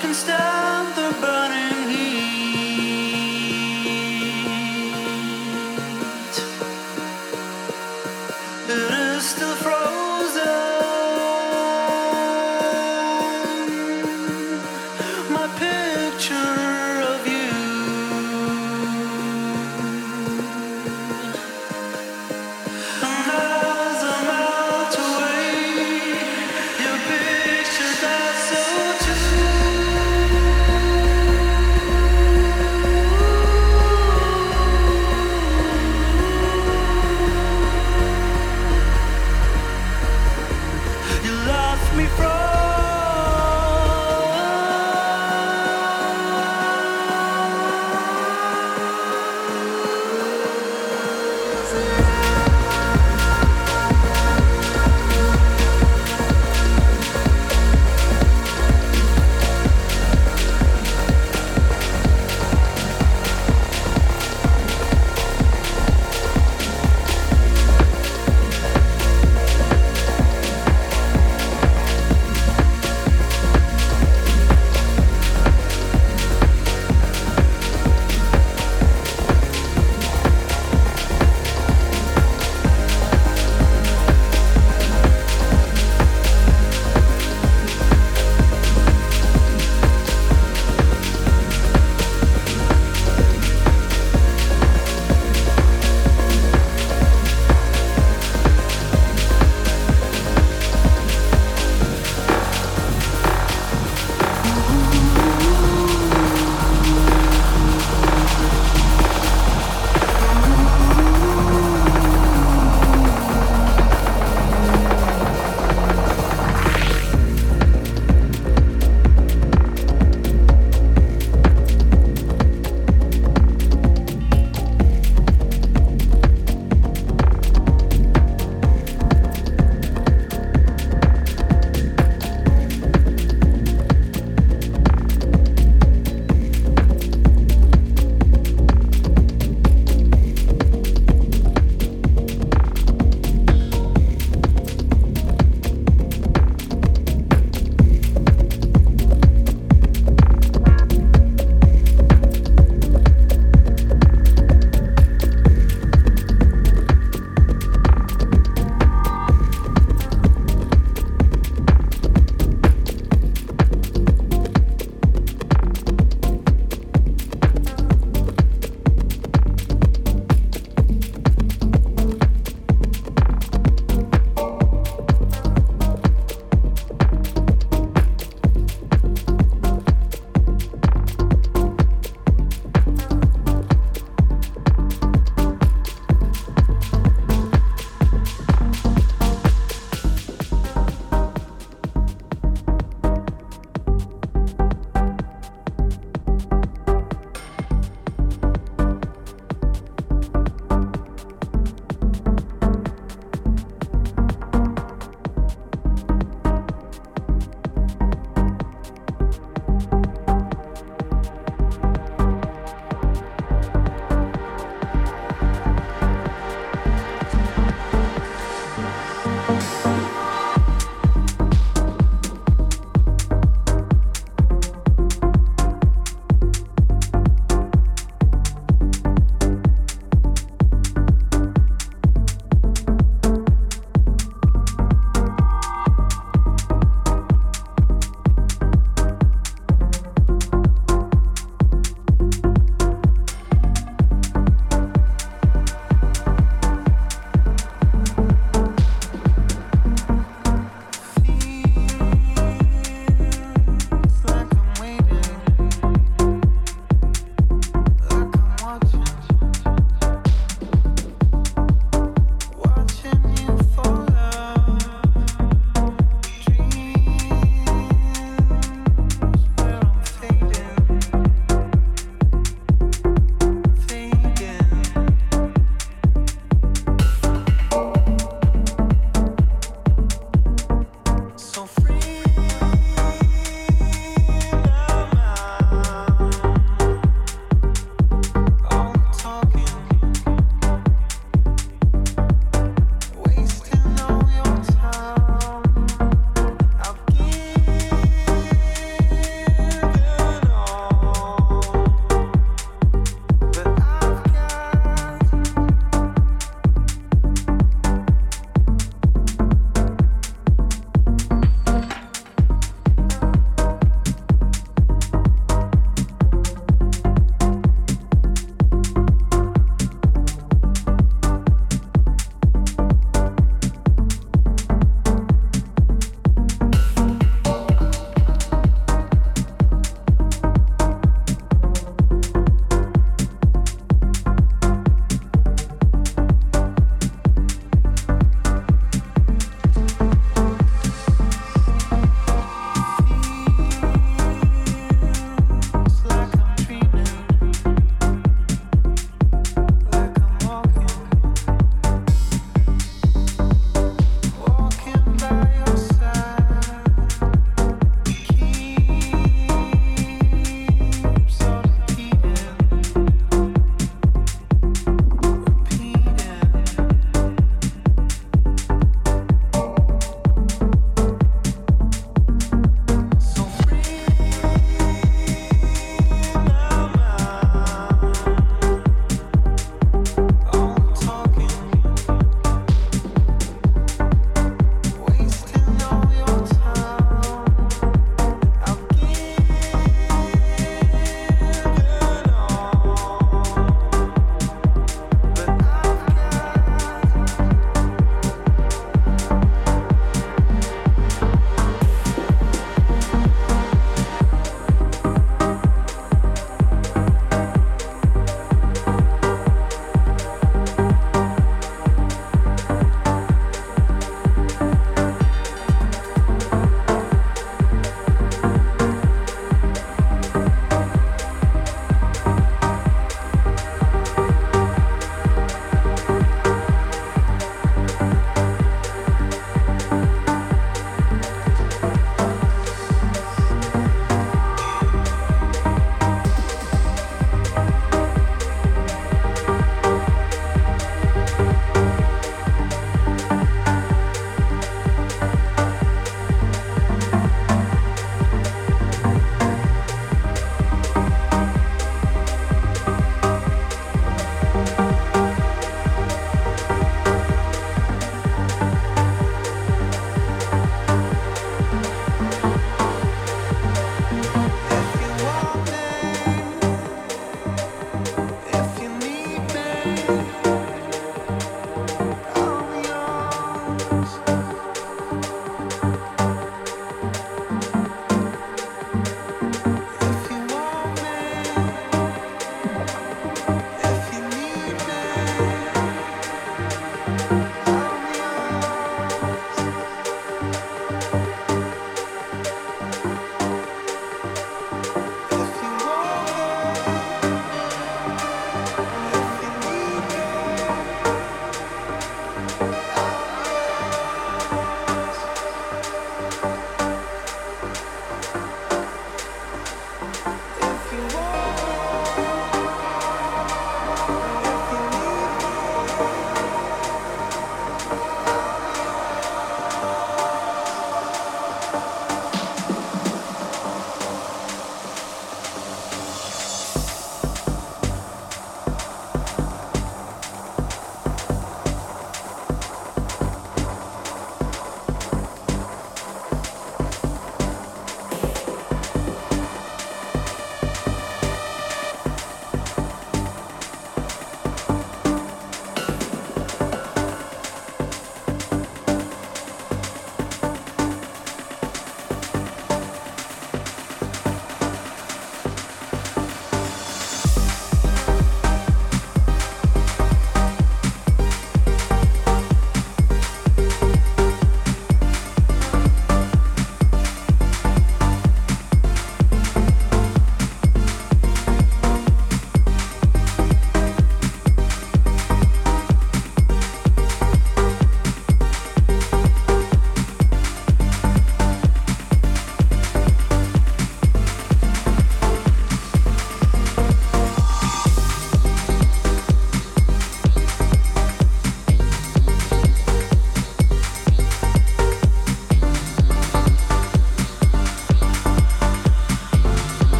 can stand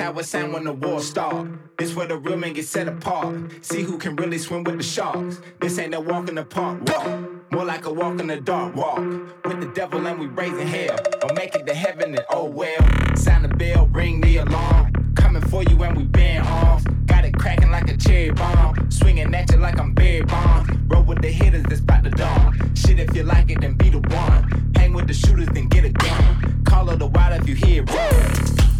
how it sound when the war start. This where the real men get set apart. See who can really swim with the sharks. This ain't no walk in the park walk. More like a walk in the dark walk. With the devil and we raising hell. Don't make it to heaven and oh well. Sound the bell, ring the alarm. Coming for you and we been off. Got it cracking like a cherry bomb. Swinging at you like I'm bed bomb. Roll with the hitters that's about to dawn. Shit, if you like it, then be the one. Hang with the shooters, then get a gun. Her the wild if you hear it.